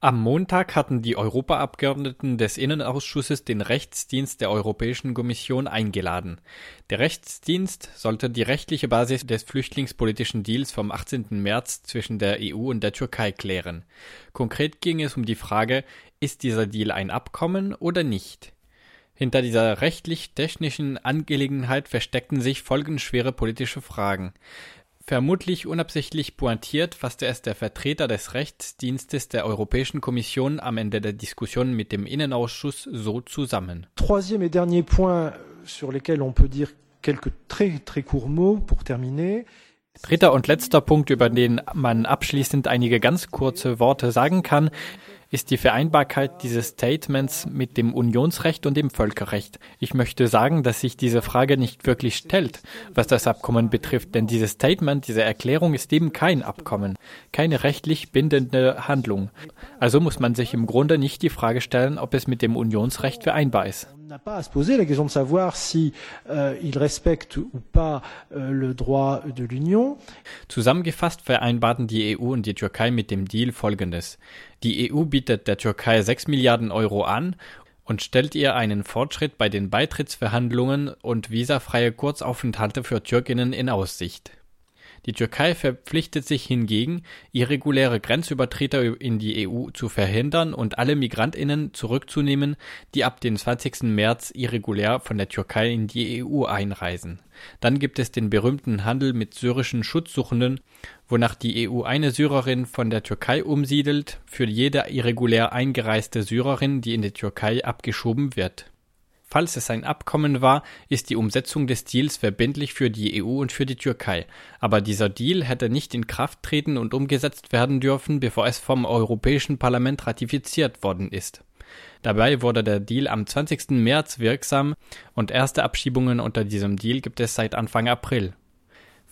Am Montag hatten die Europaabgeordneten des Innenausschusses den Rechtsdienst der Europäischen Kommission eingeladen. Der Rechtsdienst sollte die rechtliche Basis des flüchtlingspolitischen Deals vom 18. März zwischen der EU und der Türkei klären. Konkret ging es um die Frage, ist dieser Deal ein Abkommen oder nicht? Hinter dieser rechtlich-technischen Angelegenheit versteckten sich folgenschwere politische Fragen. Vermutlich unabsichtlich pointiert fasste es der Vertreter des Rechtsdienstes der Europäischen Kommission am Ende der Diskussion mit dem Innenausschuss so zusammen. Troisième et dernier point sur lesquels on peut dire quelques très très courts mots pour terminer. Dritter und letzter Punkt, über den man abschließend einige ganz kurze Worte sagen kann, ist die Vereinbarkeit dieses Statements mit dem Unionsrecht und dem Völkerrecht. Ich möchte sagen, dass sich diese Frage nicht wirklich stellt, was das Abkommen betrifft, denn dieses Statement, diese Erklärung ist eben kein Abkommen, keine rechtlich bindende Handlung. Also muss man sich im Grunde nicht die Frage stellen, ob es mit dem Unionsrecht vereinbar ist. N'a pas à se poser la question de savoir si euh, il respecte ou pas euh, le droit de l'Union. Zusammengefasst vereinbarten die EU und die Türkei mit dem Deal folgendes. Die EU bietet der Türkei 6 Milliarden Euro an und stellt ihr einen Fortschritt bei den Beitrittsverhandlungen und visafreie Kurzaufenthalte für Türkinnen in Aussicht. Die Türkei verpflichtet sich hingegen, irreguläre Grenzübertreter in die EU zu verhindern und alle Migrantinnen zurückzunehmen, die ab dem 20. März irregulär von der Türkei in die EU einreisen. Dann gibt es den berühmten Handel mit syrischen Schutzsuchenden, wonach die EU eine Syrerin von der Türkei umsiedelt für jede irregulär eingereiste Syrerin, die in die Türkei abgeschoben wird Falls es ein Abkommen war, ist die Umsetzung des Deals verbindlich für die EU und für die Türkei. Aber dieser Deal hätte nicht in Kraft treten und umgesetzt werden dürfen, bevor es vom Europäischen Parlament ratifiziert worden ist. Dabei wurde der Deal am 20. März wirksam und erste Abschiebungen unter diesem Deal gibt es seit Anfang April.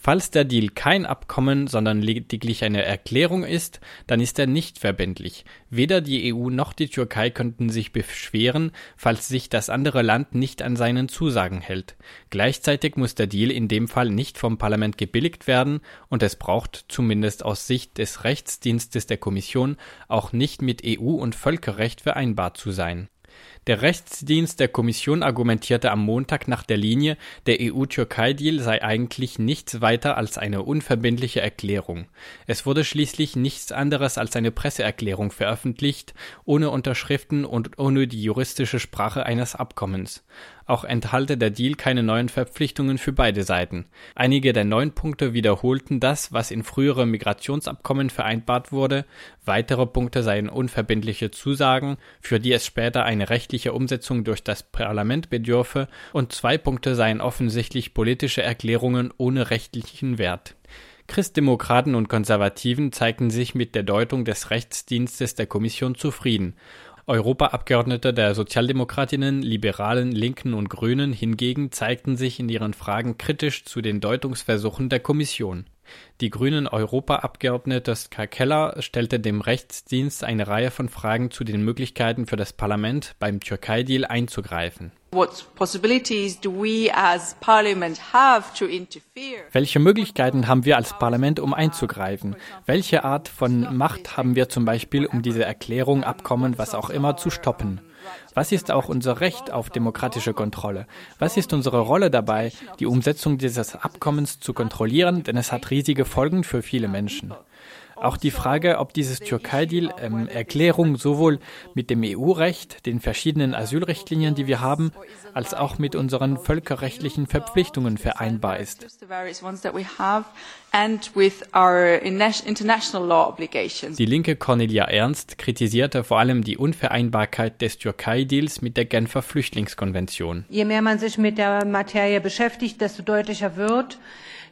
Falls der Deal kein Abkommen, sondern lediglich eine Erklärung ist, dann ist er nicht verbindlich. Weder die EU noch die Türkei könnten sich beschweren, falls sich das andere Land nicht an seinen Zusagen hält. Gleichzeitig muss der Deal in dem Fall nicht vom Parlament gebilligt werden und es braucht, zumindest aus Sicht des Rechtsdienstes der Kommission, auch nicht mit EU und Völkerrecht vereinbart zu sein. Der Rechtsdienst der Kommission argumentierte am Montag nach der Linie, der EU-Türkei-Deal sei eigentlich nichts weiter als eine unverbindliche Erklärung. Es wurde schließlich nichts anderes als eine Presseerklärung veröffentlicht, ohne Unterschriften und ohne die juristische Sprache eines Abkommens. Auch enthalte der Deal keine neuen Verpflichtungen für beide Seiten. Einige der neun Punkte wiederholten das, was in früheren Migrationsabkommen vereinbart wurde. Weitere Punkte seien unverbindliche Zusagen, für die es später eine rechtliche Umsetzung durch das Parlament bedürfe, und zwei Punkte seien offensichtlich politische Erklärungen ohne rechtlichen Wert. Christdemokraten und Konservativen zeigten sich mit der Deutung des Rechtsdienstes der Kommission zufrieden. Europaabgeordnete der Sozialdemokratinnen, Liberalen, Linken und Grünen hingegen zeigten sich in ihren Fragen kritisch zu den Deutungsversuchen der Kommission. Die grünen Europaabgeordnete Ska Keller stellte dem Rechtsdienst eine Reihe von Fragen zu den Möglichkeiten für das Parlament, beim Türkei-Deal einzugreifen. Welche Möglichkeiten haben wir als Parlament, um einzugreifen? Welche Art von Macht haben wir zum Beispiel, um diese Erklärung, Abkommen, was auch immer zu stoppen? Was ist auch unser Recht auf demokratische Kontrolle? Was ist unsere Rolle dabei, die Umsetzung dieses Abkommens zu kontrollieren? Denn es hat riesige Folgen für viele Menschen. Auch die Frage, ob dieses Türkei-Deal ähm, Erklärung sowohl mit dem EU-Recht, den verschiedenen Asylrichtlinien, die wir haben, als auch mit unseren völkerrechtlichen Verpflichtungen vereinbar ist. Die linke Cornelia Ernst kritisierte vor allem die Unvereinbarkeit des Türkei-Deals mit der Genfer Flüchtlingskonvention. Je mehr man sich mit der Materie beschäftigt, desto deutlicher wird,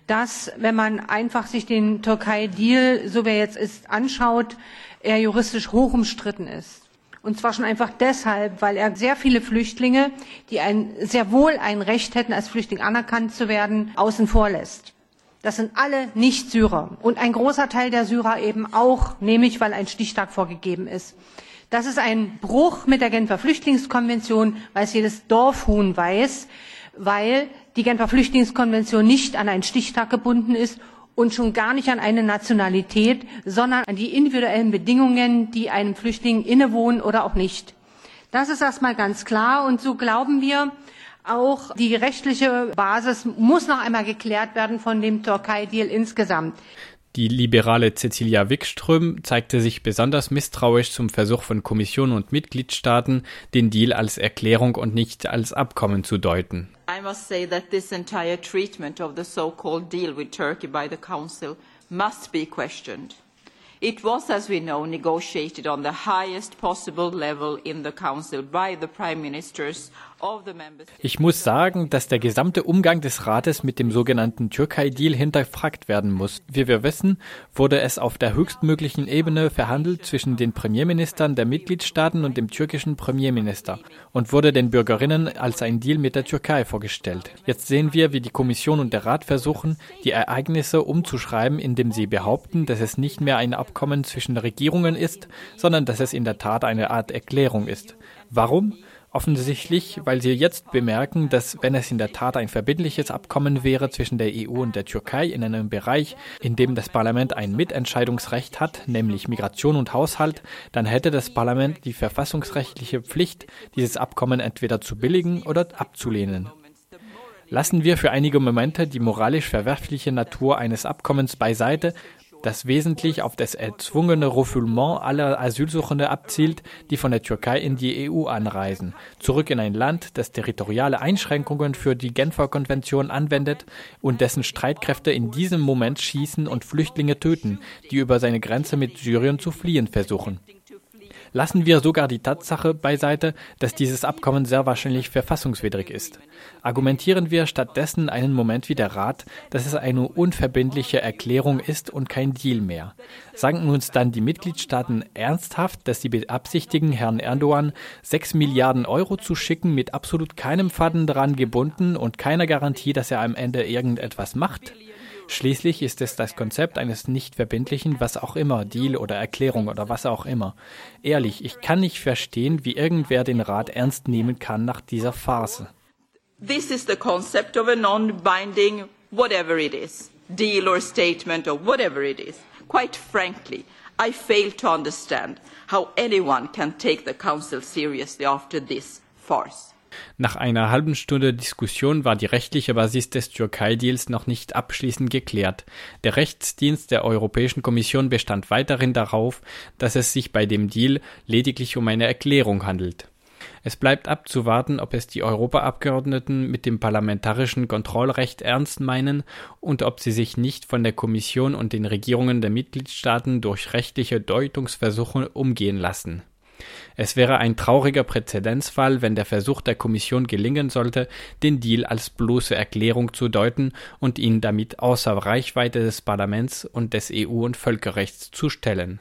dass, wenn man einfach sich den Türkei-Deal, so wie er jetzt ist, anschaut, er juristisch hoch umstritten ist. Und zwar schon einfach deshalb, weil er sehr viele Flüchtlinge, die sehr wohl ein Recht hätten, als Flüchtling anerkannt zu werden, außen vor lässt. Das sind alle Nicht-Syrer. Und ein großer Teil der Syrer eben auch, nämlich weil ein Stichtag vorgegeben ist. Das ist ein Bruch mit der Genfer Flüchtlingskonvention, weil es jedes Dorfhuhn weiß, weil die Genfer Flüchtlingskonvention nicht an einen Stichtag gebunden ist und schon gar nicht an eine Nationalität, sondern an die individuellen Bedingungen, die einem Flüchtling innewohnen oder auch nicht. Das ist erstmal ganz klar und so glauben wir, auch die rechtliche Basis muss noch einmal geklärt werden von dem Türkei-Deal insgesamt. Die liberale Cecilia Wikström zeigte sich besonders misstrauisch zum Versuch von Kommission und Mitgliedstaaten, den Deal als Erklärung und nicht als Abkommen zu deuten. I must say that this entire treatment of the so-called deal with Turkey by the Council must be questioned. It was, as we know, negotiated on the highest possible level in the Council by the Prime Ministers ich muss sagen, dass der gesamte Umgang des Rates mit dem sogenannten Türkei-Deal hinterfragt werden muss. Wie wir wissen, wurde es auf der höchstmöglichen Ebene verhandelt zwischen den Premierministern der Mitgliedstaaten und dem türkischen Premierminister und wurde den Bürgerinnen als ein Deal mit der Türkei vorgestellt. Jetzt sehen wir, wie die Kommission und der Rat versuchen, die Ereignisse umzuschreiben, indem sie behaupten, dass es nicht mehr ein Abkommen zwischen Regierungen ist, sondern dass es in der Tat eine Art Erklärung ist. Warum? Offensichtlich, weil sie jetzt bemerken, dass wenn es in der Tat ein verbindliches Abkommen wäre zwischen der EU und der Türkei in einem Bereich, in dem das Parlament ein Mitentscheidungsrecht hat, nämlich Migration und Haushalt, dann hätte das Parlament die verfassungsrechtliche Pflicht, dieses Abkommen entweder zu billigen oder abzulehnen. Lassen wir für einige Momente die moralisch verwerfliche Natur eines Abkommens beiseite das wesentlich auf das erzwungene Refoulement aller Asylsuchende abzielt, die von der Türkei in die EU anreisen, zurück in ein Land, das territoriale Einschränkungen für die Genfer Konvention anwendet und dessen Streitkräfte in diesem Moment schießen und Flüchtlinge töten, die über seine Grenze mit Syrien zu fliehen versuchen. Lassen wir sogar die Tatsache beiseite, dass dieses Abkommen sehr wahrscheinlich verfassungswidrig ist. Argumentieren wir stattdessen einen Moment wie der Rat, dass es eine unverbindliche Erklärung ist und kein Deal mehr. Sagen uns dann die Mitgliedstaaten ernsthaft, dass sie beabsichtigen, Herrn Erdogan sechs Milliarden Euro zu schicken, mit absolut keinem Faden dran gebunden und keiner Garantie, dass er am Ende irgendetwas macht? Schließlich ist es das Konzept eines nicht verbindlichen, was auch immer, Deal oder Erklärung oder was auch immer. Ehrlich, ich kann nicht verstehen, wie irgendwer den Rat ernst nehmen kann nach dieser Farce. This is the concept of a non-binding whatever it is, deal or statement or whatever it is. Quite frankly, I fail to understand how anyone can take the Council seriously after this farce. Nach einer halben Stunde Diskussion war die rechtliche Basis des Türkei-Deals noch nicht abschließend geklärt. Der Rechtsdienst der Europäischen Kommission bestand weiterhin darauf, dass es sich bei dem Deal lediglich um eine Erklärung handelt. Es bleibt abzuwarten, ob es die Europaabgeordneten mit dem parlamentarischen Kontrollrecht ernst meinen und ob sie sich nicht von der Kommission und den Regierungen der Mitgliedstaaten durch rechtliche Deutungsversuche umgehen lassen. Es wäre ein trauriger Präzedenzfall, wenn der Versuch der Kommission gelingen sollte, den Deal als bloße Erklärung zu deuten und ihn damit außer Reichweite des Parlaments und des EU- und Völkerrechts zu stellen